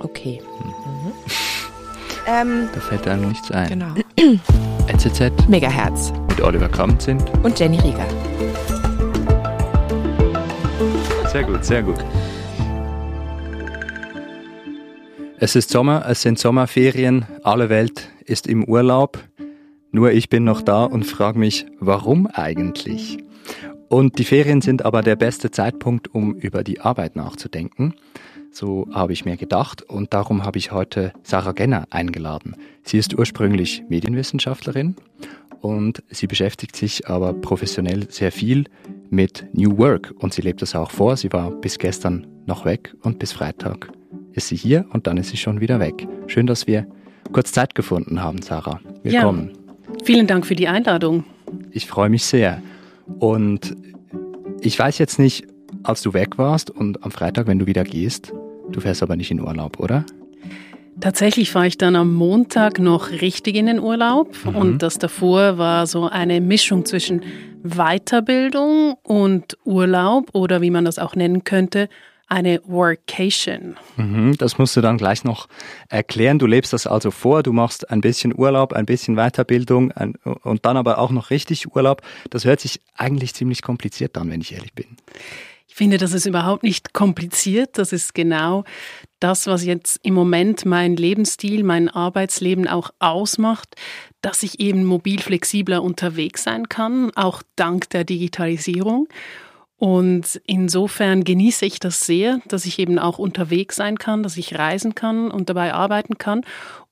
Okay. Mhm. Ähm, da fällt einem nichts ein. Genau. NZZ. Megahertz. Mit Oliver Kamp sind. Und Jenny Rieger. Sehr gut, sehr gut. Es ist Sommer, es sind Sommerferien, alle Welt ist im Urlaub. Nur ich bin noch da und frage mich, warum eigentlich? Und die Ferien sind aber der beste Zeitpunkt, um über die Arbeit nachzudenken. So habe ich mir gedacht und darum habe ich heute Sarah Genner eingeladen. Sie ist ursprünglich Medienwissenschaftlerin und sie beschäftigt sich aber professionell sehr viel mit New Work und sie lebt das auch vor. Sie war bis gestern noch weg und bis Freitag ist sie hier und dann ist sie schon wieder weg. Schön, dass wir kurz Zeit gefunden haben, Sarah. Willkommen. Ja, vielen Dank für die Einladung. Ich freue mich sehr. Und ich weiß jetzt nicht, als du weg warst und am Freitag, wenn du wieder gehst, du fährst aber nicht in Urlaub, oder? Tatsächlich fahre ich dann am Montag noch richtig in den Urlaub mhm. und das davor war so eine Mischung zwischen Weiterbildung und Urlaub oder wie man das auch nennen könnte, eine Workation. Mhm, das musst du dann gleich noch erklären. Du lebst das also vor, du machst ein bisschen Urlaub, ein bisschen Weiterbildung ein, und dann aber auch noch richtig Urlaub. Das hört sich eigentlich ziemlich kompliziert an, wenn ich ehrlich bin. Ich finde, das ist überhaupt nicht kompliziert. Das ist genau das, was jetzt im Moment mein Lebensstil, mein Arbeitsleben auch ausmacht, dass ich eben mobil flexibler unterwegs sein kann, auch dank der Digitalisierung. Und insofern genieße ich das sehr, dass ich eben auch unterwegs sein kann, dass ich reisen kann und dabei arbeiten kann.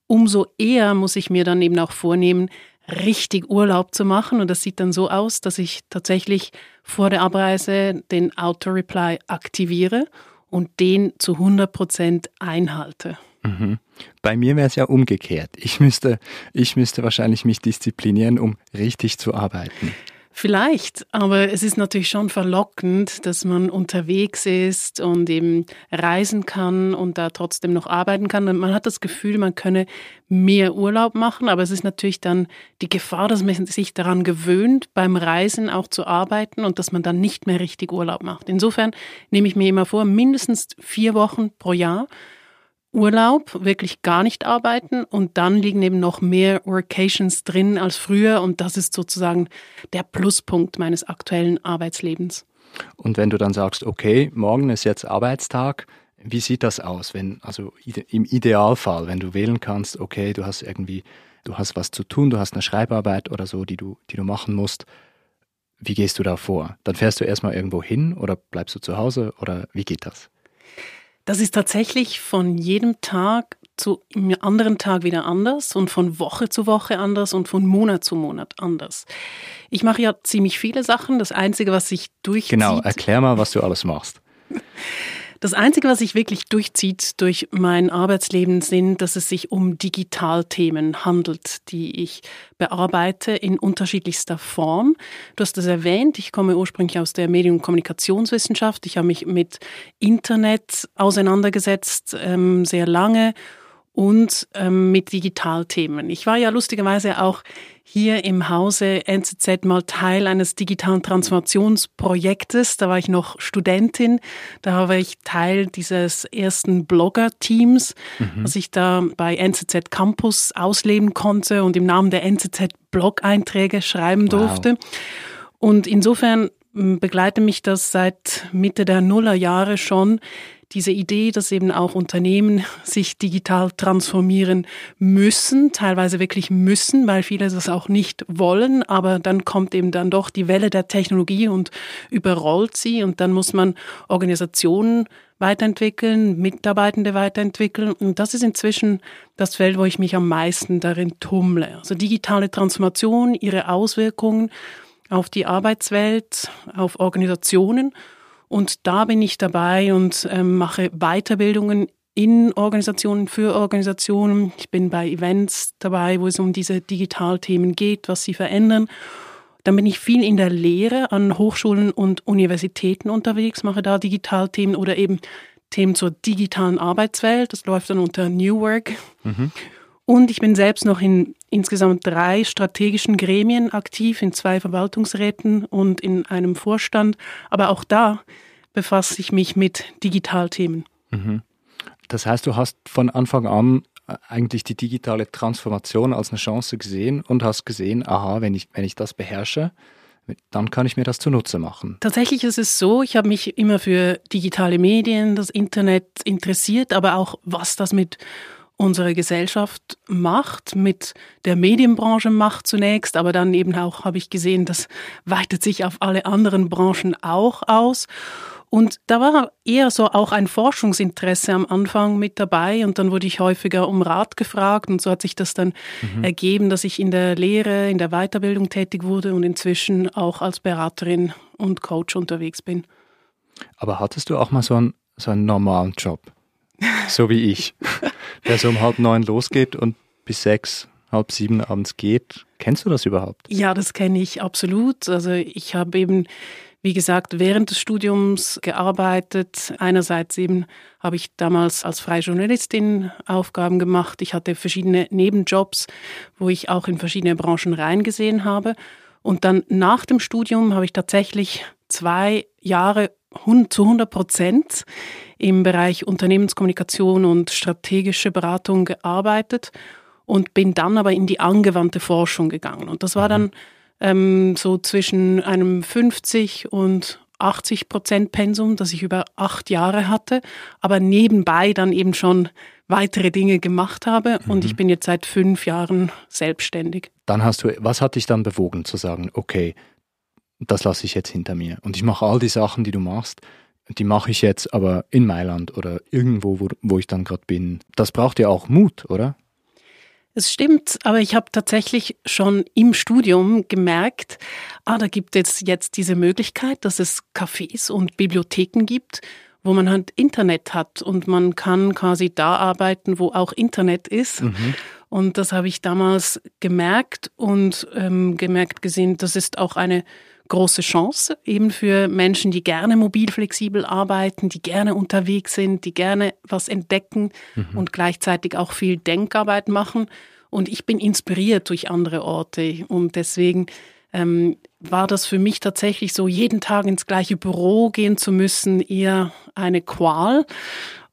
Umso eher muss ich mir dann eben auch vornehmen, richtig Urlaub zu machen. Und das sieht dann so aus, dass ich tatsächlich vor der Abreise den Auto-Reply aktiviere und den zu 100 Prozent einhalte. Mhm. Bei mir wäre es ja umgekehrt. Ich müsste, ich müsste wahrscheinlich mich disziplinieren, um richtig zu arbeiten. Vielleicht, aber es ist natürlich schon verlockend, dass man unterwegs ist und eben reisen kann und da trotzdem noch arbeiten kann. Und man hat das Gefühl, man könne mehr Urlaub machen, aber es ist natürlich dann die Gefahr, dass man sich daran gewöhnt, beim Reisen auch zu arbeiten und dass man dann nicht mehr richtig Urlaub macht. Insofern nehme ich mir immer vor, mindestens vier Wochen pro Jahr Urlaub, wirklich gar nicht arbeiten und dann liegen eben noch mehr Workations drin als früher und das ist sozusagen der Pluspunkt meines aktuellen Arbeitslebens. Und wenn du dann sagst, okay, morgen ist jetzt Arbeitstag, wie sieht das aus, wenn, also im Idealfall, wenn du wählen kannst, okay, du hast irgendwie, du hast was zu tun, du hast eine Schreibarbeit oder so, die du, die du machen musst, wie gehst du da vor? Dann fährst du erstmal irgendwo hin oder bleibst du zu Hause oder wie geht das? Das ist tatsächlich von jedem Tag zu einem anderen Tag wieder anders und von Woche zu Woche anders und von Monat zu Monat anders. Ich mache ja ziemlich viele Sachen. Das Einzige, was sich durchzieht... Genau, erklär mal, was du alles machst. Das Einzige, was sich wirklich durchzieht durch mein Arbeitsleben, sind, dass es sich um Digitalthemen handelt, die ich bearbeite in unterschiedlichster Form. Du hast es erwähnt, ich komme ursprünglich aus der Medien- und Kommunikationswissenschaft. Ich habe mich mit Internet auseinandergesetzt, ähm, sehr lange und ähm, mit Digitalthemen. Ich war ja lustigerweise auch hier im Hause NZZ mal Teil eines digitalen Transformationsprojektes. Da war ich noch Studentin. Da war ich Teil dieses ersten Blogger-Teams, mhm. was ich da bei NZZ Campus ausleben konnte und im Namen der NZZ Blog-Einträge schreiben durfte. Wow. Und insofern begleite mich das seit Mitte der Nullerjahre schon, diese Idee, dass eben auch Unternehmen sich digital transformieren müssen, teilweise wirklich müssen, weil viele das auch nicht wollen, aber dann kommt eben dann doch die Welle der Technologie und überrollt sie. Und dann muss man Organisationen weiterentwickeln, Mitarbeitende weiterentwickeln. Und das ist inzwischen das Feld, wo ich mich am meisten darin tummle. Also digitale Transformation, ihre Auswirkungen auf die Arbeitswelt, auf Organisationen und da bin ich dabei und ähm, mache Weiterbildungen in Organisationen, für Organisationen. Ich bin bei Events dabei, wo es um diese Digitalthemen geht, was sie verändern. Dann bin ich viel in der Lehre an Hochschulen und Universitäten unterwegs, mache da Digitalthemen oder eben Themen zur digitalen Arbeitswelt. Das läuft dann unter New Work. Mhm. Und ich bin selbst noch in insgesamt drei strategischen Gremien aktiv, in zwei Verwaltungsräten und in einem Vorstand. Aber auch da befasse ich mich mit Digitalthemen. Mhm. Das heißt, du hast von Anfang an äh, eigentlich die digitale Transformation als eine Chance gesehen und hast gesehen, aha, wenn ich, wenn ich das beherrsche, dann kann ich mir das zunutze machen. Tatsächlich ist es so, ich habe mich immer für digitale Medien, das Internet interessiert, aber auch was das mit unserer Gesellschaft macht, mit der Medienbranche macht zunächst, aber dann eben auch habe ich gesehen, das weitet sich auf alle anderen Branchen auch aus. Und da war eher so auch ein Forschungsinteresse am Anfang mit dabei und dann wurde ich häufiger um Rat gefragt und so hat sich das dann mhm. ergeben, dass ich in der Lehre, in der Weiterbildung tätig wurde und inzwischen auch als Beraterin und Coach unterwegs bin. Aber hattest du auch mal so einen, so einen normalen Job? So wie ich, der so um halb neun losgeht und bis sechs, halb sieben abends geht. Kennst du das überhaupt? Ja, das kenne ich absolut. Also ich habe eben wie gesagt, während des Studiums gearbeitet. Einerseits eben habe ich damals als freie Journalistin Aufgaben gemacht. Ich hatte verschiedene Nebenjobs, wo ich auch in verschiedene Branchen reingesehen habe. Und dann nach dem Studium habe ich tatsächlich zwei Jahre zu 100 Prozent im Bereich Unternehmenskommunikation und strategische Beratung gearbeitet und bin dann aber in die angewandte Forschung gegangen. Und das war dann ähm, so zwischen einem 50 und 80 Prozent Pensum, das ich über acht Jahre hatte, aber nebenbei dann eben schon weitere Dinge gemacht habe mhm. und ich bin jetzt seit fünf Jahren selbstständig. Dann hast du, was hat dich dann bewogen zu sagen, okay, das lasse ich jetzt hinter mir und ich mache all die Sachen, die du machst, die mache ich jetzt aber in Mailand oder irgendwo, wo, wo ich dann gerade bin. Das braucht ja auch Mut, oder? Es stimmt, aber ich habe tatsächlich schon im Studium gemerkt, ah, da gibt es jetzt diese Möglichkeit, dass es Cafés und Bibliotheken gibt, wo man halt Internet hat und man kann quasi da arbeiten, wo auch Internet ist. Mhm. Und das habe ich damals gemerkt und ähm, gemerkt gesehen, das ist auch eine große Chance eben für Menschen, die gerne mobil flexibel arbeiten, die gerne unterwegs sind, die gerne was entdecken mhm. und gleichzeitig auch viel Denkarbeit machen. Und ich bin inspiriert durch andere Orte und deswegen ähm, war das für mich tatsächlich so, jeden Tag ins gleiche Büro gehen zu müssen, eher eine Qual.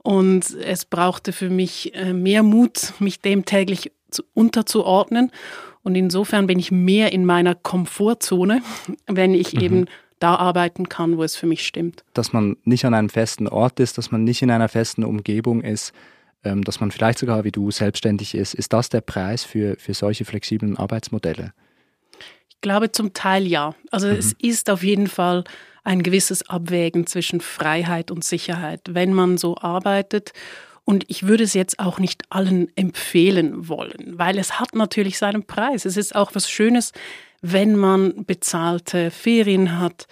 Und es brauchte für mich äh, mehr Mut, mich dem täglich zu, unterzuordnen. Und insofern bin ich mehr in meiner Komfortzone, wenn ich mhm. eben da arbeiten kann, wo es für mich stimmt. Dass man nicht an einem festen Ort ist, dass man nicht in einer festen Umgebung ist, ähm, dass man vielleicht sogar wie du selbstständig ist. Ist das der Preis für, für solche flexiblen Arbeitsmodelle? Ich glaube zum Teil ja. Also mhm. es ist auf jeden Fall ein gewisses Abwägen zwischen Freiheit und Sicherheit, wenn man so arbeitet und ich würde es jetzt auch nicht allen empfehlen wollen, weil es hat natürlich seinen Preis. Es ist auch was Schönes, wenn man bezahlte Ferien hat,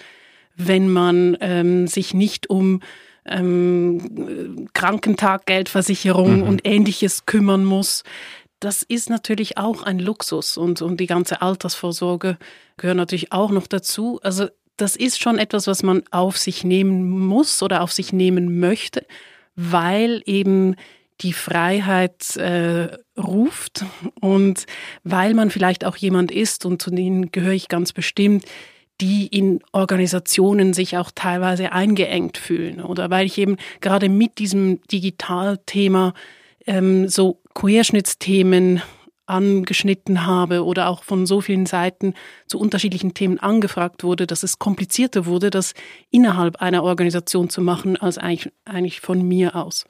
wenn man ähm, sich nicht um ähm, Krankentaggeldversicherung mhm. und ähnliches kümmern muss. Das ist natürlich auch ein Luxus und, und die ganze Altersvorsorge gehört natürlich auch noch dazu. Also das ist schon etwas, was man auf sich nehmen muss oder auf sich nehmen möchte weil eben die Freiheit äh, ruft und weil man vielleicht auch jemand ist, und zu denen gehöre ich ganz bestimmt, die in Organisationen sich auch teilweise eingeengt fühlen oder weil ich eben gerade mit diesem Digitalthema ähm, so Querschnittsthemen angeschnitten habe oder auch von so vielen Seiten zu unterschiedlichen Themen angefragt wurde, dass es komplizierter wurde, das innerhalb einer Organisation zu machen, als eigentlich, eigentlich von mir aus.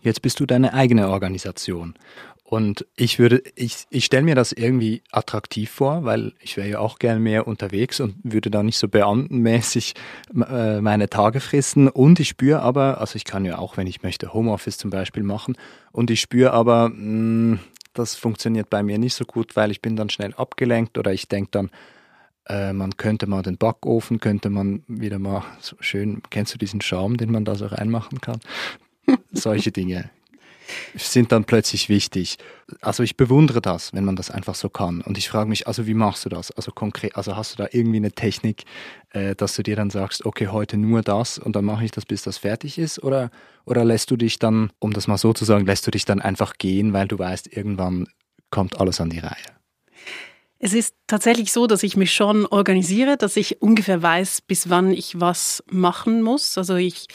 Jetzt bist du deine eigene Organisation. Und ich würde, ich, ich stelle mir das irgendwie attraktiv vor, weil ich wäre ja auch gern mehr unterwegs und würde da nicht so beamtenmäßig äh, meine Tage fristen. Und ich spüre aber, also ich kann ja auch, wenn ich möchte, Homeoffice zum Beispiel machen. Und ich spüre aber, mh, mm, das funktioniert bei mir nicht so gut, weil ich bin dann schnell abgelenkt oder ich denke dann, äh, man könnte mal den Backofen, könnte man wieder mal so schön, kennst du diesen Schaum, den man da so reinmachen kann? Solche Dinge sind dann plötzlich wichtig. Also ich bewundere das, wenn man das einfach so kann. Und ich frage mich, also wie machst du das? Also konkret, also hast du da irgendwie eine Technik, äh, dass du dir dann sagst, okay, heute nur das und dann mache ich das, bis das fertig ist? Oder, oder lässt du dich dann, um das mal so zu sagen, lässt du dich dann einfach gehen, weil du weißt, irgendwann kommt alles an die Reihe? Es ist tatsächlich so, dass ich mich schon organisiere, dass ich ungefähr weiß, bis wann ich was machen muss. Also ich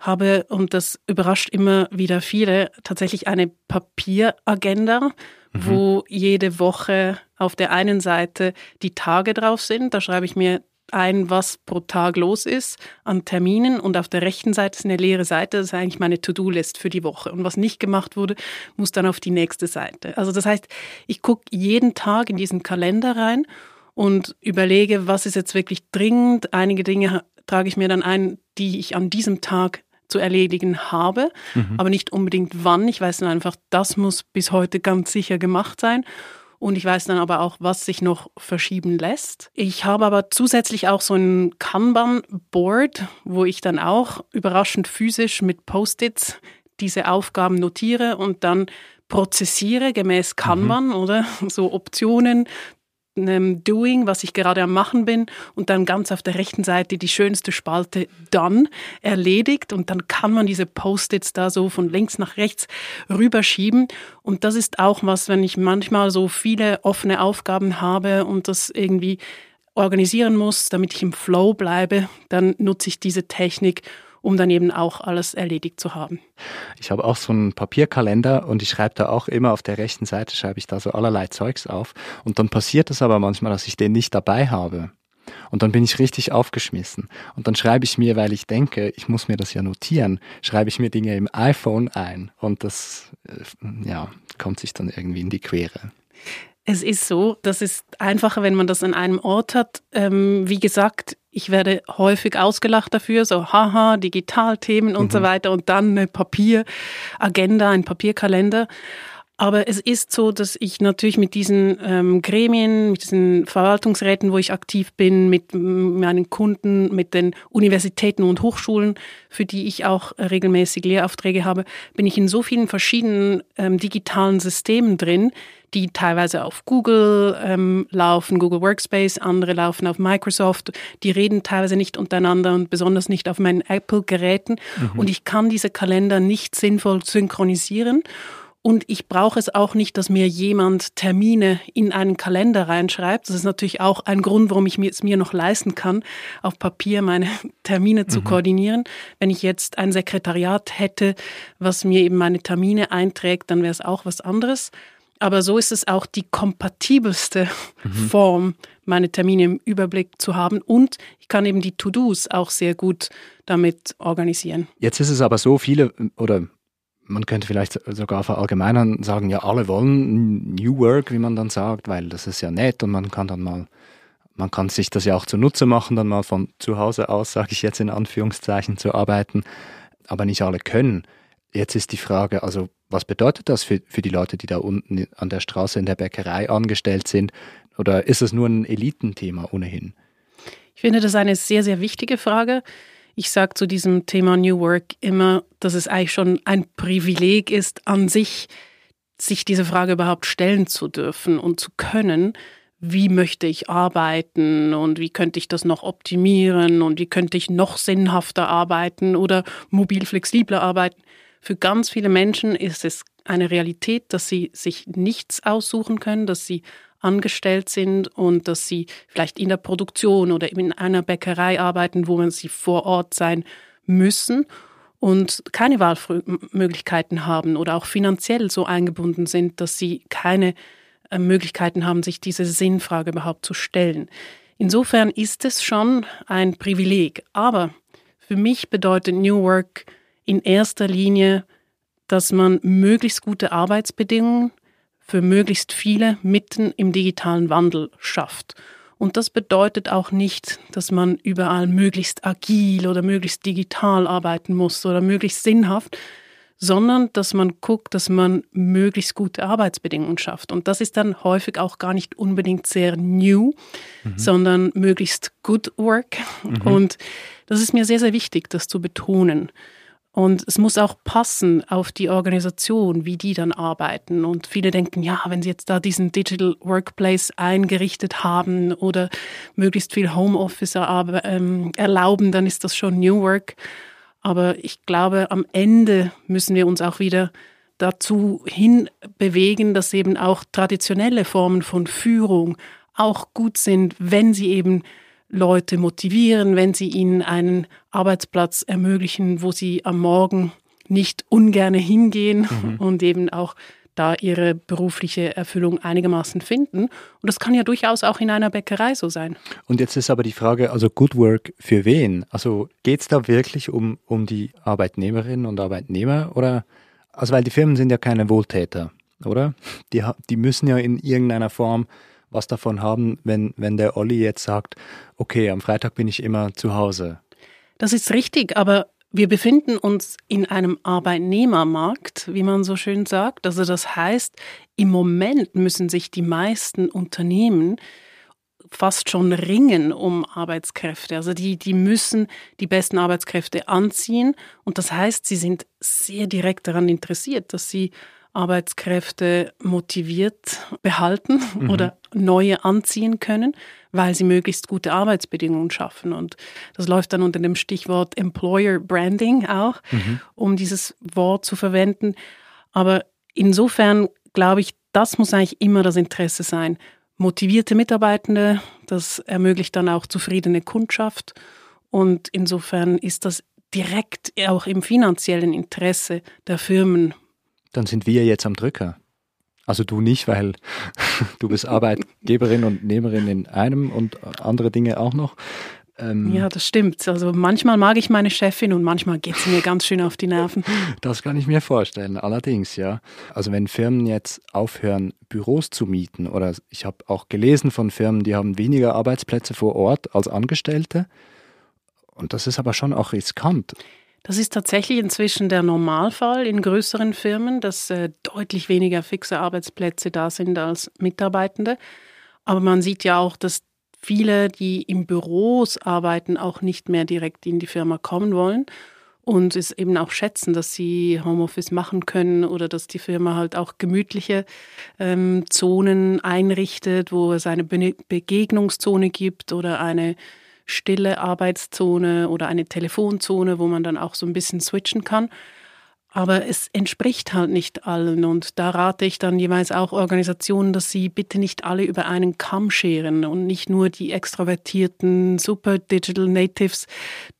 habe, und das überrascht immer wieder viele, tatsächlich eine Papieragenda, mhm. wo jede Woche auf der einen Seite die Tage drauf sind. Da schreibe ich mir ein, was pro Tag los ist an Terminen und auf der rechten Seite ist eine leere Seite, das ist eigentlich meine To-Do-List für die Woche. Und was nicht gemacht wurde, muss dann auf die nächste Seite. Also das heißt, ich gucke jeden Tag in diesen Kalender rein und überlege, was ist jetzt wirklich dringend. Einige Dinge trage ich mir dann ein, die ich an diesem Tag zu erledigen habe, mhm. aber nicht unbedingt wann. Ich weiß dann einfach, das muss bis heute ganz sicher gemacht sein. Und ich weiß dann aber auch, was sich noch verschieben lässt. Ich habe aber zusätzlich auch so ein Kanban-Board, wo ich dann auch überraschend physisch mit Post-its diese Aufgaben notiere und dann prozessiere gemäß mhm. Kanban mhm. oder so Optionen, einem Doing, was ich gerade am Machen bin und dann ganz auf der rechten Seite die schönste Spalte dann erledigt. Und dann kann man diese Post-its da so von links nach rechts rüberschieben. Und das ist auch was, wenn ich manchmal so viele offene Aufgaben habe und das irgendwie organisieren muss, damit ich im Flow bleibe, dann nutze ich diese Technik um dann eben auch alles erledigt zu haben. Ich habe auch so einen Papierkalender und ich schreibe da auch immer auf der rechten Seite, schreibe ich da so allerlei Zeugs auf. Und dann passiert es aber manchmal, dass ich den nicht dabei habe. Und dann bin ich richtig aufgeschmissen. Und dann schreibe ich mir, weil ich denke, ich muss mir das ja notieren, schreibe ich mir Dinge im iPhone ein. Und das, äh, ja, kommt sich dann irgendwie in die Quere. Es ist so, das ist einfacher, wenn man das an einem Ort hat. Ähm, wie gesagt, ich werde häufig ausgelacht dafür, so haha, Digitalthemen und mhm. so weiter und dann eine Papieragenda, ein Papierkalender. Aber es ist so, dass ich natürlich mit diesen ähm, Gremien, mit diesen Verwaltungsräten, wo ich aktiv bin, mit meinen Kunden, mit den Universitäten und Hochschulen, für die ich auch regelmäßig Lehraufträge habe, bin ich in so vielen verschiedenen ähm, digitalen Systemen drin, die teilweise auf Google ähm, laufen, Google Workspace, andere laufen auf Microsoft. Die reden teilweise nicht untereinander und besonders nicht auf meinen Apple-Geräten. Mhm. Und ich kann diese Kalender nicht sinnvoll synchronisieren. Und ich brauche es auch nicht, dass mir jemand Termine in einen Kalender reinschreibt. Das ist natürlich auch ein Grund, warum ich es mir noch leisten kann, auf Papier meine Termine zu mhm. koordinieren. Wenn ich jetzt ein Sekretariat hätte, was mir eben meine Termine einträgt, dann wäre es auch was anderes. Aber so ist es auch die kompatibelste mhm. Form, meine Termine im Überblick zu haben. Und ich kann eben die To-Dos auch sehr gut damit organisieren. Jetzt ist es aber so, viele oder man könnte vielleicht sogar verallgemeinern sagen, ja, alle wollen New Work, wie man dann sagt, weil das ist ja nett und man kann dann mal, man kann sich das ja auch zunutze machen, dann mal von zu Hause aus, sage ich jetzt in Anführungszeichen, zu arbeiten, aber nicht alle können. Jetzt ist die Frage, also was bedeutet das für, für die Leute, die da unten an der Straße in der Bäckerei angestellt sind? Oder ist es nur ein Elitenthema ohnehin? Ich finde das eine sehr, sehr wichtige Frage. Ich sage zu diesem Thema New Work immer, dass es eigentlich schon ein Privileg ist, an sich sich diese Frage überhaupt stellen zu dürfen und zu können. Wie möchte ich arbeiten und wie könnte ich das noch optimieren und wie könnte ich noch sinnhafter arbeiten oder mobil flexibler arbeiten? Für ganz viele Menschen ist es eine Realität, dass sie sich nichts aussuchen können, dass sie angestellt sind und dass sie vielleicht in der Produktion oder in einer Bäckerei arbeiten, wo sie vor Ort sein müssen und keine Wahlmöglichkeiten haben oder auch finanziell so eingebunden sind, dass sie keine äh, Möglichkeiten haben, sich diese Sinnfrage überhaupt zu stellen. Insofern ist es schon ein Privileg. Aber für mich bedeutet New Work in erster Linie, dass man möglichst gute Arbeitsbedingungen für möglichst viele mitten im digitalen Wandel schafft. Und das bedeutet auch nicht, dass man überall möglichst agil oder möglichst digital arbeiten muss oder möglichst sinnhaft, sondern dass man guckt, dass man möglichst gute Arbeitsbedingungen schafft. Und das ist dann häufig auch gar nicht unbedingt sehr new, mhm. sondern möglichst good work. Mhm. Und das ist mir sehr, sehr wichtig, das zu betonen. Und es muss auch passen auf die Organisation, wie die dann arbeiten. Und viele denken, ja, wenn sie jetzt da diesen Digital Workplace eingerichtet haben oder möglichst viel Homeoffice ähm, erlauben, dann ist das schon New Work. Aber ich glaube, am Ende müssen wir uns auch wieder dazu hin bewegen, dass eben auch traditionelle Formen von Führung auch gut sind, wenn sie eben Leute motivieren, wenn sie ihnen einen Arbeitsplatz ermöglichen, wo sie am Morgen nicht ungerne hingehen mhm. und eben auch da ihre berufliche Erfüllung einigermaßen finden. Und das kann ja durchaus auch in einer Bäckerei so sein. Und jetzt ist aber die Frage, also Good Work für wen? Also geht es da wirklich um, um die Arbeitnehmerinnen und Arbeitnehmer oder, also weil die Firmen sind ja keine Wohltäter, oder? Die, die müssen ja in irgendeiner Form was davon haben, wenn, wenn der Olli jetzt sagt, okay, am Freitag bin ich immer zu Hause. Das ist richtig, aber wir befinden uns in einem Arbeitnehmermarkt, wie man so schön sagt. Also das heißt, im Moment müssen sich die meisten Unternehmen fast schon ringen um Arbeitskräfte. Also die, die müssen die besten Arbeitskräfte anziehen. Und das heißt, sie sind sehr direkt daran interessiert, dass sie Arbeitskräfte motiviert behalten mhm. oder neue anziehen können, weil sie möglichst gute Arbeitsbedingungen schaffen. Und das läuft dann unter dem Stichwort Employer Branding auch, mhm. um dieses Wort zu verwenden. Aber insofern glaube ich, das muss eigentlich immer das Interesse sein. Motivierte Mitarbeitende, das ermöglicht dann auch zufriedene Kundschaft. Und insofern ist das direkt auch im finanziellen Interesse der Firmen dann sind wir jetzt am Drücker. Also du nicht, weil du bist Arbeitgeberin und Nehmerin in einem und andere Dinge auch noch. Ähm, ja, das stimmt. Also manchmal mag ich meine Chefin und manchmal geht sie mir ganz schön auf die Nerven. Das kann ich mir vorstellen, allerdings, ja. Also wenn Firmen jetzt aufhören, Büros zu mieten, oder ich habe auch gelesen von Firmen, die haben weniger Arbeitsplätze vor Ort als Angestellte. Und das ist aber schon auch riskant. Das ist tatsächlich inzwischen der Normalfall in größeren Firmen, dass äh, deutlich weniger fixe Arbeitsplätze da sind als Mitarbeitende. Aber man sieht ja auch, dass viele, die im Büros arbeiten, auch nicht mehr direkt in die Firma kommen wollen und es eben auch schätzen, dass sie Homeoffice machen können oder dass die Firma halt auch gemütliche ähm, Zonen einrichtet, wo es eine Be Begegnungszone gibt oder eine stille Arbeitszone oder eine Telefonzone, wo man dann auch so ein bisschen switchen kann. Aber es entspricht halt nicht allen und da rate ich dann jeweils auch Organisationen, dass sie bitte nicht alle über einen Kamm scheren und nicht nur die extrovertierten Super Digital Natives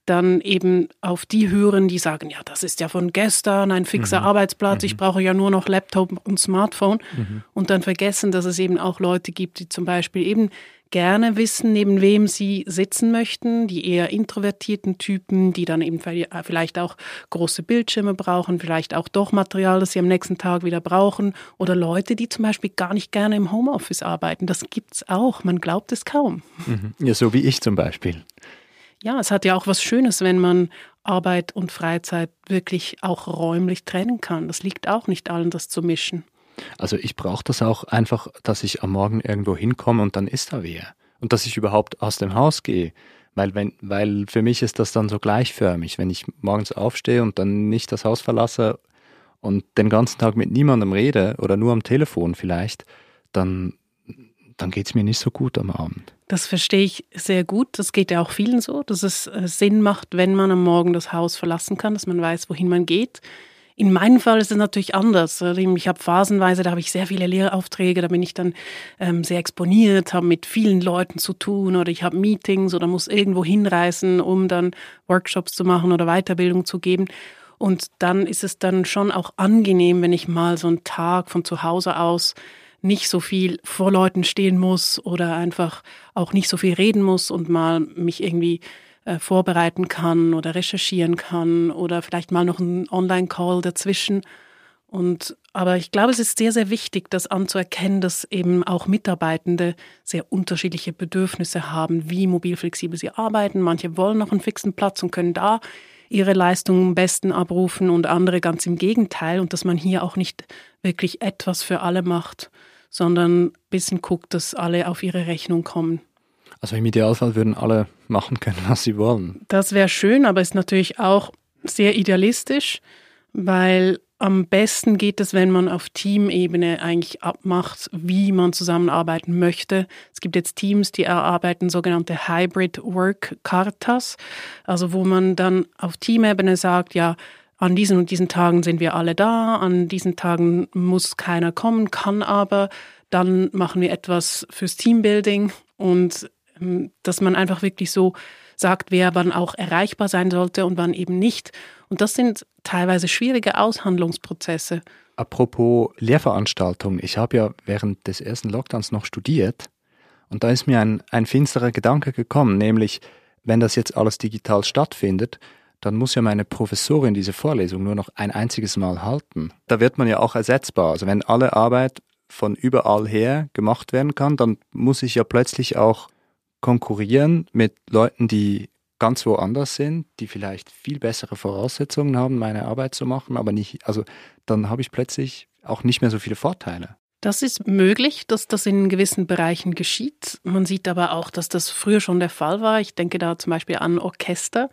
dann eben auf die hören, die sagen, ja, das ist ja von gestern ein fixer mhm. Arbeitsplatz, mhm. ich brauche ja nur noch Laptop und Smartphone mhm. und dann vergessen, dass es eben auch Leute gibt, die zum Beispiel eben gerne wissen, neben wem sie sitzen möchten, die eher introvertierten Typen, die dann eben vielleicht auch große Bildschirme brauchen, vielleicht auch doch Material, das sie am nächsten Tag wieder brauchen oder Leute, die zum Beispiel gar nicht gerne im Homeoffice arbeiten. Das gibt's auch, man glaubt es kaum. Mhm. Ja, so wie ich zum Beispiel. Ja, es hat ja auch was Schönes, wenn man Arbeit und Freizeit wirklich auch räumlich trennen kann. Das liegt auch nicht allen, das zu mischen. Also ich brauche das auch einfach, dass ich am Morgen irgendwo hinkomme und dann ist da wer. Und dass ich überhaupt aus dem Haus gehe. Weil, wenn, weil für mich ist das dann so gleichförmig. Wenn ich morgens aufstehe und dann nicht das Haus verlasse und den ganzen Tag mit niemandem rede oder nur am Telefon vielleicht, dann, dann geht es mir nicht so gut am Abend. Das verstehe ich sehr gut. Das geht ja auch vielen so, dass es äh, Sinn macht, wenn man am Morgen das Haus verlassen kann, dass man weiß, wohin man geht. In meinem Fall ist es natürlich anders. Ich habe phasenweise, da habe ich sehr viele Lehraufträge, da bin ich dann ähm, sehr exponiert, habe mit vielen Leuten zu tun oder ich habe Meetings oder muss irgendwo hinreisen, um dann Workshops zu machen oder Weiterbildung zu geben. Und dann ist es dann schon auch angenehm, wenn ich mal so einen Tag von zu Hause aus nicht so viel vor Leuten stehen muss oder einfach auch nicht so viel reden muss und mal mich irgendwie äh, vorbereiten kann oder recherchieren kann oder vielleicht mal noch einen Online-Call dazwischen. Und, aber ich glaube, es ist sehr, sehr wichtig, das anzuerkennen, dass eben auch Mitarbeitende sehr unterschiedliche Bedürfnisse haben, wie mobil flexibel sie arbeiten. Manche wollen noch einen fixen Platz und können da ihre Leistungen am besten abrufen und andere ganz im Gegenteil. Und dass man hier auch nicht wirklich etwas für alle macht, sondern ein bisschen guckt, dass alle auf ihre Rechnung kommen. Also im Idealfall würden alle machen können, was sie wollen. Das wäre schön, aber ist natürlich auch sehr idealistisch, weil am besten geht es, wenn man auf Teamebene eigentlich abmacht, wie man zusammenarbeiten möchte. Es gibt jetzt Teams, die erarbeiten sogenannte Hybrid Work Cartas, also wo man dann auf Teamebene sagt, ja, an diesen und diesen Tagen sind wir alle da, an diesen Tagen muss keiner kommen, kann aber, dann machen wir etwas fürs Teambuilding und dass man einfach wirklich so sagt, wer wann auch erreichbar sein sollte und wann eben nicht. Und das sind teilweise schwierige Aushandlungsprozesse. Apropos Lehrveranstaltungen, ich habe ja während des ersten Lockdowns noch studiert und da ist mir ein, ein finsterer Gedanke gekommen, nämlich wenn das jetzt alles digital stattfindet, dann muss ja meine Professorin diese Vorlesung nur noch ein einziges Mal halten. Da wird man ja auch ersetzbar. Also wenn alle Arbeit von überall her gemacht werden kann, dann muss ich ja plötzlich auch konkurrieren mit Leuten, die ganz woanders sind, die vielleicht viel bessere Voraussetzungen haben, meine Arbeit zu machen, aber nicht, also dann habe ich plötzlich auch nicht mehr so viele Vorteile. Das ist möglich, dass das in gewissen Bereichen geschieht. Man sieht aber auch, dass das früher schon der Fall war. Ich denke da zum Beispiel an Orchester,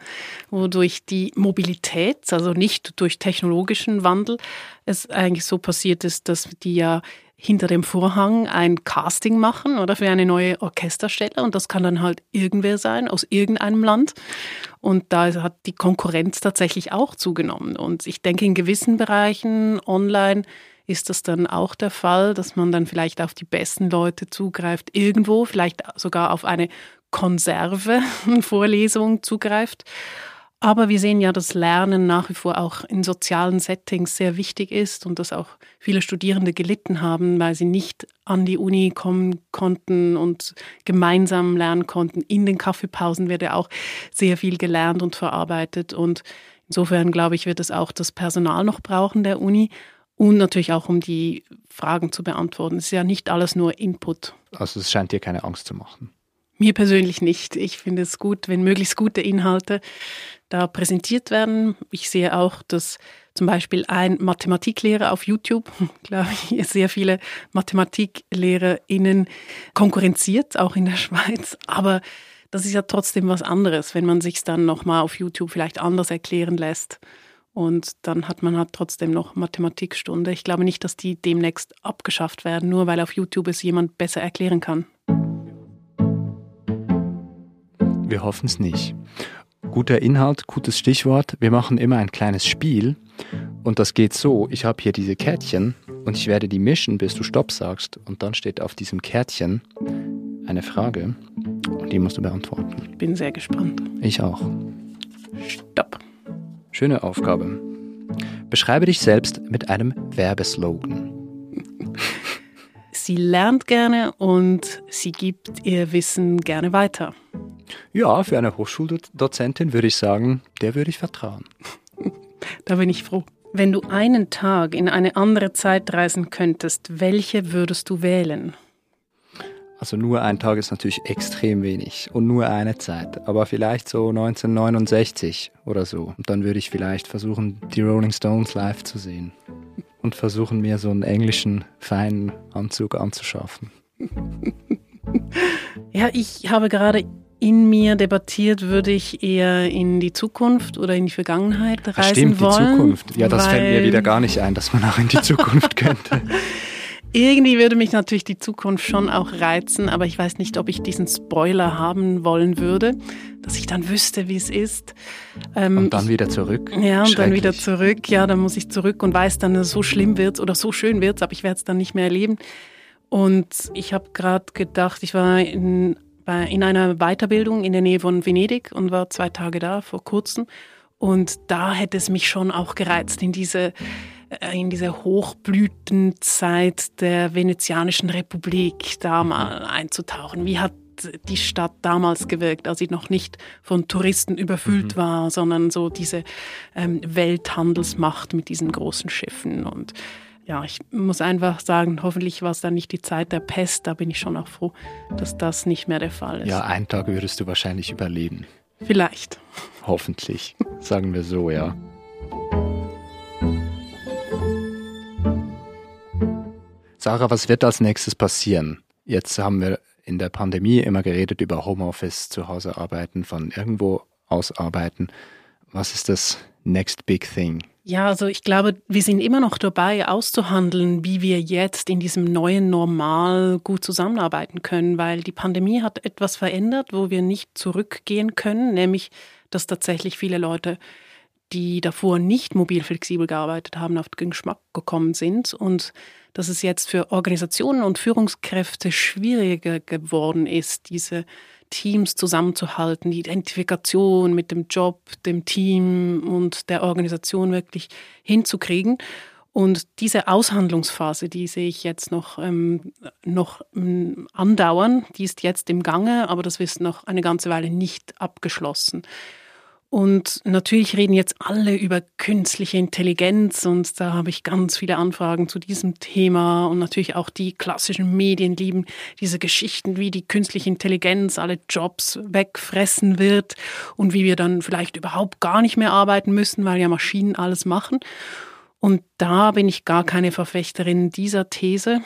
wo durch die Mobilität, also nicht durch technologischen Wandel, es eigentlich so passiert ist, dass die ja hinter dem Vorhang ein Casting machen oder für eine neue Orchesterstelle. Und das kann dann halt irgendwer sein aus irgendeinem Land. Und da hat die Konkurrenz tatsächlich auch zugenommen. Und ich denke in gewissen Bereichen online ist das dann auch der Fall, dass man dann vielleicht auf die besten Leute zugreift, irgendwo, vielleicht sogar auf eine Konserve, Vorlesung zugreift. Aber wir sehen ja, dass Lernen nach wie vor auch in sozialen Settings sehr wichtig ist und dass auch viele Studierende gelitten haben, weil sie nicht an die Uni kommen konnten und gemeinsam lernen konnten. In den Kaffeepausen wird ja auch sehr viel gelernt und verarbeitet. Und insofern, glaube ich, wird es auch das Personal noch brauchen der Uni. Und natürlich auch, um die Fragen zu beantworten. Es ist ja nicht alles nur Input. Also es scheint dir keine Angst zu machen. Mir persönlich nicht. Ich finde es gut, wenn möglichst gute Inhalte da präsentiert werden. Ich sehe auch, dass zum Beispiel ein Mathematiklehrer auf YouTube, glaube ich, sehr viele MathematiklehrerInnen konkurrenziert, auch in der Schweiz. Aber das ist ja trotzdem was anderes, wenn man sich dann nochmal auf YouTube vielleicht anders erklären lässt. Und dann hat man halt trotzdem noch Mathematikstunde. Ich glaube nicht, dass die demnächst abgeschafft werden, nur weil auf YouTube es jemand besser erklären kann. Wir hoffen es nicht. Guter Inhalt, gutes Stichwort. Wir machen immer ein kleines Spiel. Und das geht so, ich habe hier diese Kärtchen und ich werde die mischen, bis du Stopp sagst. Und dann steht auf diesem Kärtchen eine Frage und die musst du beantworten. Ich bin sehr gespannt. Ich auch. Stopp. Schöne Aufgabe. Beschreibe dich selbst mit einem Werbeslogan. Sie lernt gerne und sie gibt ihr Wissen gerne weiter. Ja, für eine Hochschuldozentin würde ich sagen, der würde ich vertrauen. da bin ich froh. Wenn du einen Tag in eine andere Zeit reisen könntest, welche würdest du wählen? Also nur ein Tag ist natürlich extrem wenig und nur eine Zeit, aber vielleicht so 1969 oder so. Und dann würde ich vielleicht versuchen, die Rolling Stones live zu sehen und versuchen, mir so einen englischen feinen Anzug anzuschaffen. Ja, ich habe gerade in mir debattiert, würde ich eher in die Zukunft oder in die Vergangenheit reisen Stimmt, wollen. Stimmt, die Zukunft. Ja, das fällt mir wieder gar nicht ein, dass man auch in die Zukunft könnte. Irgendwie würde mich natürlich die Zukunft schon auch reizen, aber ich weiß nicht, ob ich diesen Spoiler haben wollen würde, dass ich dann wüsste, wie es ist. Ähm, und dann wieder zurück. Ja, und dann wieder zurück. Ja, dann muss ich zurück und weiß dann, dass es so schlimm wird oder so schön wird, aber ich werde es dann nicht mehr erleben. Und ich habe gerade gedacht, ich war in, in einer Weiterbildung in der Nähe von Venedig und war zwei Tage da vor kurzem. Und da hätte es mich schon auch gereizt, in diese äh, in diese Hochblütenzeit der Venezianischen Republik da mal einzutauchen. Wie hat die Stadt damals gewirkt, als sie noch nicht von Touristen überfüllt mhm. war, sondern so diese ähm, Welthandelsmacht mit diesen großen Schiffen. Und ja, ich muss einfach sagen, hoffentlich war es dann nicht die Zeit der Pest. Da bin ich schon auch froh, dass das nicht mehr der Fall ist. Ja, einen Tag würdest du wahrscheinlich überleben. Vielleicht. Hoffentlich, sagen wir so, ja. Sarah, was wird als nächstes passieren? Jetzt haben wir in der Pandemie immer geredet über Homeoffice, zu Hause arbeiten, von irgendwo aus arbeiten. Was ist das next big thing? Ja, also ich glaube, wir sind immer noch dabei, auszuhandeln, wie wir jetzt in diesem neuen Normal gut zusammenarbeiten können, weil die Pandemie hat etwas verändert, wo wir nicht zurückgehen können, nämlich dass tatsächlich viele Leute die davor nicht mobil flexibel gearbeitet haben, auf den Geschmack gekommen sind und dass es jetzt für Organisationen und Führungskräfte schwieriger geworden ist, diese Teams zusammenzuhalten, die Identifikation mit dem Job, dem Team und der Organisation wirklich hinzukriegen. Und diese Aushandlungsphase, die sehe ich jetzt noch, ähm, noch ähm, andauern, die ist jetzt im Gange, aber das ist noch eine ganze Weile nicht abgeschlossen. Und natürlich reden jetzt alle über künstliche Intelligenz und da habe ich ganz viele Anfragen zu diesem Thema und natürlich auch die klassischen Medien lieben diese Geschichten, wie die künstliche Intelligenz alle Jobs wegfressen wird und wie wir dann vielleicht überhaupt gar nicht mehr arbeiten müssen, weil ja Maschinen alles machen. Und da bin ich gar keine Verfechterin dieser These.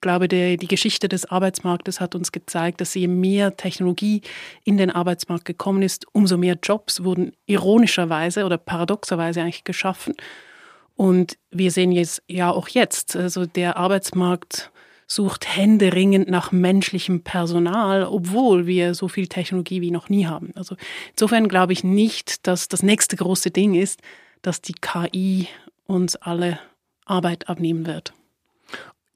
Glaube, der, die Geschichte des Arbeitsmarktes hat uns gezeigt, dass je mehr Technologie in den Arbeitsmarkt gekommen ist, umso mehr Jobs wurden ironischerweise oder paradoxerweise eigentlich geschaffen. Und wir sehen jetzt ja auch jetzt, also der Arbeitsmarkt sucht händeringend nach menschlichem Personal, obwohl wir so viel Technologie wie noch nie haben. Also insofern glaube ich nicht, dass das nächste große Ding ist, dass die KI uns alle Arbeit abnehmen wird.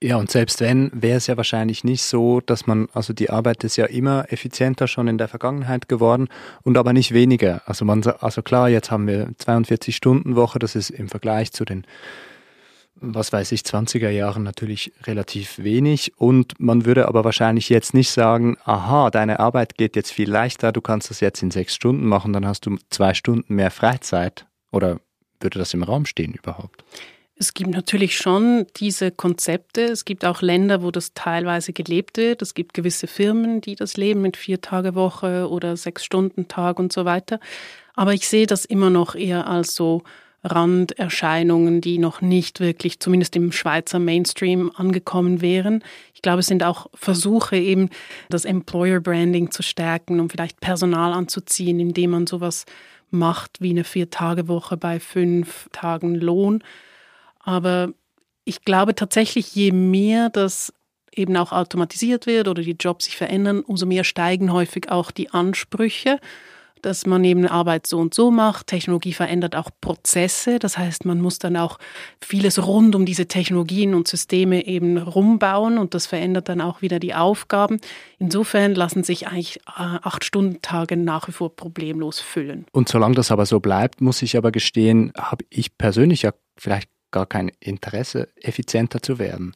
Ja, und selbst wenn, wäre es ja wahrscheinlich nicht so, dass man, also die Arbeit ist ja immer effizienter schon in der Vergangenheit geworden und aber nicht weniger. Also man, also klar, jetzt haben wir 42 Stunden Woche, das ist im Vergleich zu den, was weiß ich, 20er Jahren natürlich relativ wenig und man würde aber wahrscheinlich jetzt nicht sagen, aha, deine Arbeit geht jetzt viel leichter, du kannst das jetzt in sechs Stunden machen, dann hast du zwei Stunden mehr Freizeit oder würde das im Raum stehen überhaupt? Es gibt natürlich schon diese Konzepte. Es gibt auch Länder, wo das teilweise gelebt wird. Es gibt gewisse Firmen, die das leben mit vier Tage Woche oder sechs Stunden Tag und so weiter. Aber ich sehe das immer noch eher als so Randerscheinungen, die noch nicht wirklich, zumindest im Schweizer Mainstream, angekommen wären. Ich glaube, es sind auch Versuche, eben das Employer Branding zu stärken, um vielleicht Personal anzuziehen, indem man sowas macht wie eine Vier-Tage-Woche bei fünf Tagen Lohn. Aber ich glaube tatsächlich, je mehr das eben auch automatisiert wird oder die Jobs sich verändern, umso mehr steigen häufig auch die Ansprüche dass man eben Arbeit so und so macht. Technologie verändert auch Prozesse. Das heißt, man muss dann auch vieles rund um diese Technologien und Systeme eben rumbauen und das verändert dann auch wieder die Aufgaben. Insofern lassen sich eigentlich äh, acht Stunden Tage nach wie vor problemlos füllen. Und solange das aber so bleibt, muss ich aber gestehen, habe ich persönlich ja vielleicht gar kein Interesse, effizienter zu werden.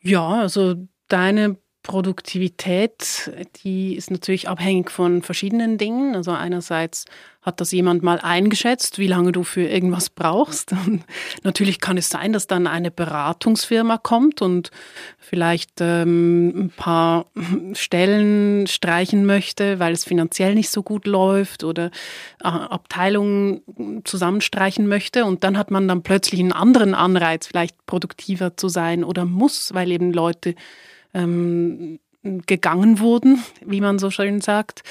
Ja, also deine Produktivität, die ist natürlich abhängig von verschiedenen Dingen. Also einerseits hat das jemand mal eingeschätzt, wie lange du für irgendwas brauchst. Und natürlich kann es sein, dass dann eine Beratungsfirma kommt und vielleicht ähm, ein paar Stellen streichen möchte, weil es finanziell nicht so gut läuft oder äh, Abteilungen zusammenstreichen möchte. Und dann hat man dann plötzlich einen anderen Anreiz, vielleicht produktiver zu sein oder muss, weil eben Leute ähm, gegangen wurden, wie man so schön sagt,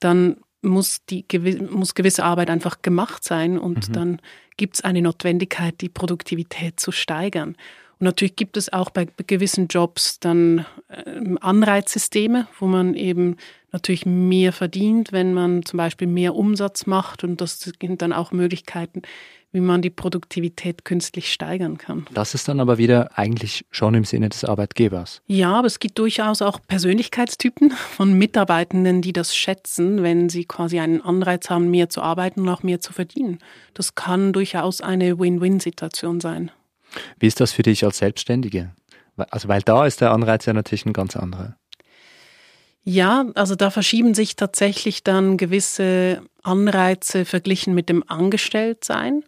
dann muss, die, muss gewisse Arbeit einfach gemacht sein und mhm. dann gibt es eine Notwendigkeit, die Produktivität zu steigern. Und natürlich gibt es auch bei gewissen Jobs dann äh, Anreizsysteme, wo man eben natürlich mehr verdient, wenn man zum Beispiel mehr Umsatz macht. Und das sind dann auch Möglichkeiten, wie man die Produktivität künstlich steigern kann. Das ist dann aber wieder eigentlich schon im Sinne des Arbeitgebers. Ja, aber es gibt durchaus auch Persönlichkeitstypen von Mitarbeitenden, die das schätzen, wenn sie quasi einen Anreiz haben, mehr zu arbeiten und auch mehr zu verdienen. Das kann durchaus eine Win-Win-Situation sein. Wie ist das für dich als Selbstständige? Also weil da ist der Anreiz ja natürlich ein ganz anderer. Ja, also da verschieben sich tatsächlich dann gewisse Anreize verglichen mit dem Angestelltsein.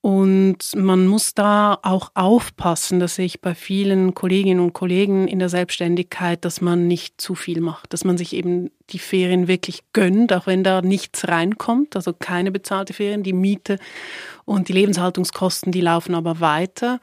Und man muss da auch aufpassen, dass ich bei vielen Kolleginnen und Kollegen in der Selbstständigkeit, dass man nicht zu viel macht, dass man sich eben die Ferien wirklich gönnt, auch wenn da nichts reinkommt, also keine bezahlte Ferien, die Miete und die Lebenshaltungskosten, die laufen aber weiter.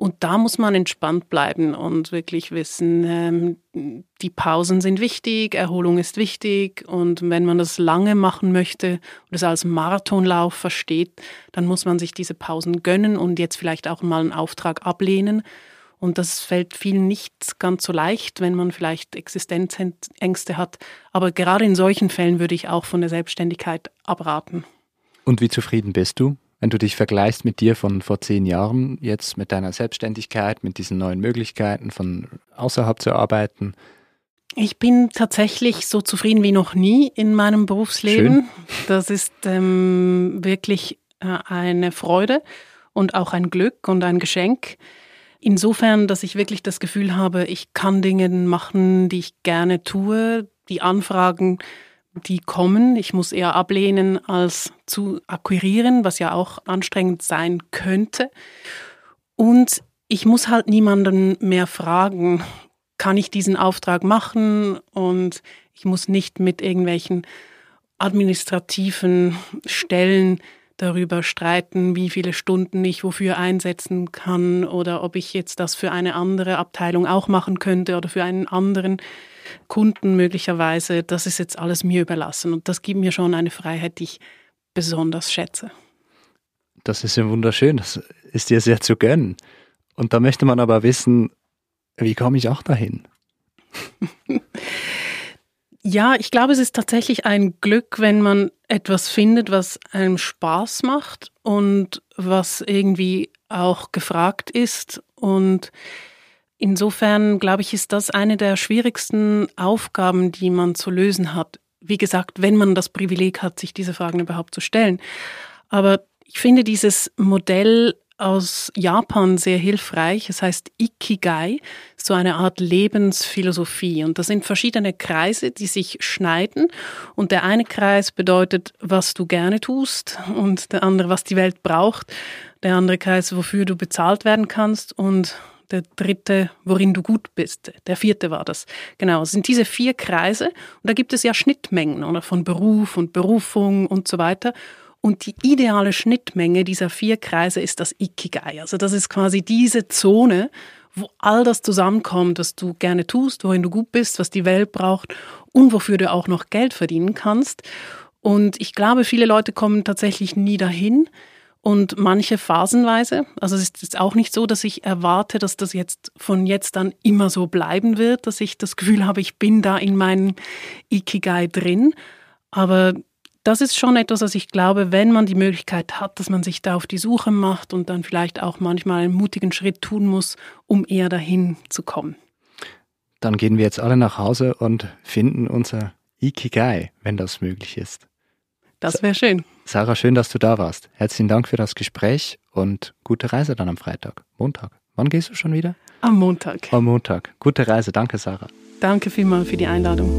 Und da muss man entspannt bleiben und wirklich wissen, ähm, die Pausen sind wichtig, Erholung ist wichtig. Und wenn man das lange machen möchte und es als Marathonlauf versteht, dann muss man sich diese Pausen gönnen und jetzt vielleicht auch mal einen Auftrag ablehnen. Und das fällt vielen nicht ganz so leicht, wenn man vielleicht Existenzängste hat. Aber gerade in solchen Fällen würde ich auch von der Selbstständigkeit abraten. Und wie zufrieden bist du? Wenn du dich vergleichst mit dir von vor zehn Jahren, jetzt mit deiner Selbstständigkeit, mit diesen neuen Möglichkeiten von außerhalb zu arbeiten? Ich bin tatsächlich so zufrieden wie noch nie in meinem Berufsleben. Schön. Das ist ähm, wirklich äh, eine Freude und auch ein Glück und ein Geschenk. Insofern, dass ich wirklich das Gefühl habe, ich kann Dinge machen, die ich gerne tue. Die Anfragen, die kommen, ich muss eher ablehnen als zu akquirieren, was ja auch anstrengend sein könnte. Und ich muss halt niemanden mehr fragen, kann ich diesen Auftrag machen? Und ich muss nicht mit irgendwelchen administrativen Stellen darüber streiten, wie viele Stunden ich wofür einsetzen kann oder ob ich jetzt das für eine andere Abteilung auch machen könnte oder für einen anderen Kunden möglicherweise. Das ist jetzt alles mir überlassen und das gibt mir schon eine Freiheit, die ich besonders schätze. Das ist ja wunderschön, das ist dir sehr zu gönnen. Und da möchte man aber wissen, wie komme ich auch dahin? Ja, ich glaube, es ist tatsächlich ein Glück, wenn man etwas findet, was einem Spaß macht und was irgendwie auch gefragt ist. Und insofern, glaube ich, ist das eine der schwierigsten Aufgaben, die man zu lösen hat. Wie gesagt, wenn man das Privileg hat, sich diese Fragen überhaupt zu stellen. Aber ich finde dieses Modell aus Japan sehr hilfreich. Es heißt Ikigai, so eine Art Lebensphilosophie. Und das sind verschiedene Kreise, die sich schneiden. Und der eine Kreis bedeutet, was du gerne tust und der andere, was die Welt braucht. Der andere Kreis, wofür du bezahlt werden kannst und der dritte, worin du gut bist. Der vierte war das. Genau, es sind diese vier Kreise und da gibt es ja Schnittmengen oder von Beruf und Berufung und so weiter. Und die ideale Schnittmenge dieser vier Kreise ist das Ikigai. Also das ist quasi diese Zone, wo all das zusammenkommt, was du gerne tust, worin du gut bist, was die Welt braucht und wofür du auch noch Geld verdienen kannst. Und ich glaube, viele Leute kommen tatsächlich nie dahin und manche phasenweise. Also es ist auch nicht so, dass ich erwarte, dass das jetzt von jetzt an immer so bleiben wird, dass ich das Gefühl habe, ich bin da in meinem Ikigai drin. Aber das ist schon etwas, was ich glaube, wenn man die Möglichkeit hat, dass man sich da auf die Suche macht und dann vielleicht auch manchmal einen mutigen Schritt tun muss, um eher dahin zu kommen. Dann gehen wir jetzt alle nach Hause und finden unser Ikigai, wenn das möglich ist. Das wäre schön. Sarah, schön, dass du da warst. Herzlichen Dank für das Gespräch und gute Reise dann am Freitag, Montag. Wann gehst du schon wieder? Am Montag. Am Montag. Gute Reise. Danke, Sarah. Danke vielmals für die Einladung.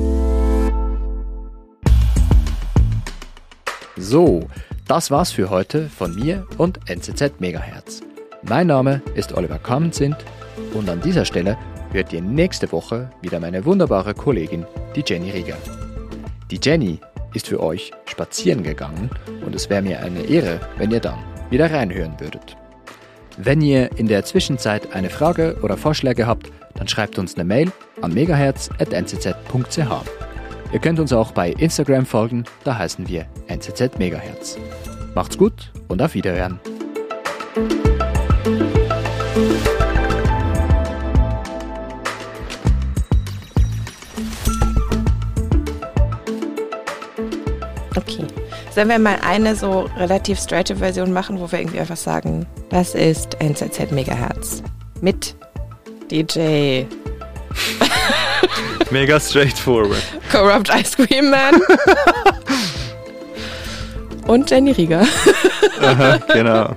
So, das war's für heute von mir und NZZ Megahertz. Mein Name ist Oliver Kamenzind und an dieser Stelle hört ihr nächste Woche wieder meine wunderbare Kollegin, die Jenny Rieger. Die Jenny ist für euch spazieren gegangen und es wäre mir eine Ehre, wenn ihr dann wieder reinhören würdet. Wenn ihr in der Zwischenzeit eine Frage oder Vorschläge habt, dann schreibt uns eine Mail an megahertz.nzz.ch. Ihr könnt uns auch bei Instagram folgen, da heißen wir NZZ Megahertz. Macht's gut und auf Wiederhören. Okay. Sollen wir mal eine so relativ straighte Version machen, wo wir irgendwie einfach sagen, das ist NZZ Megahertz mit DJ Mega straightforward. Corrupt Ice Cream Man. Und Jenny Rieger. Aha, genau.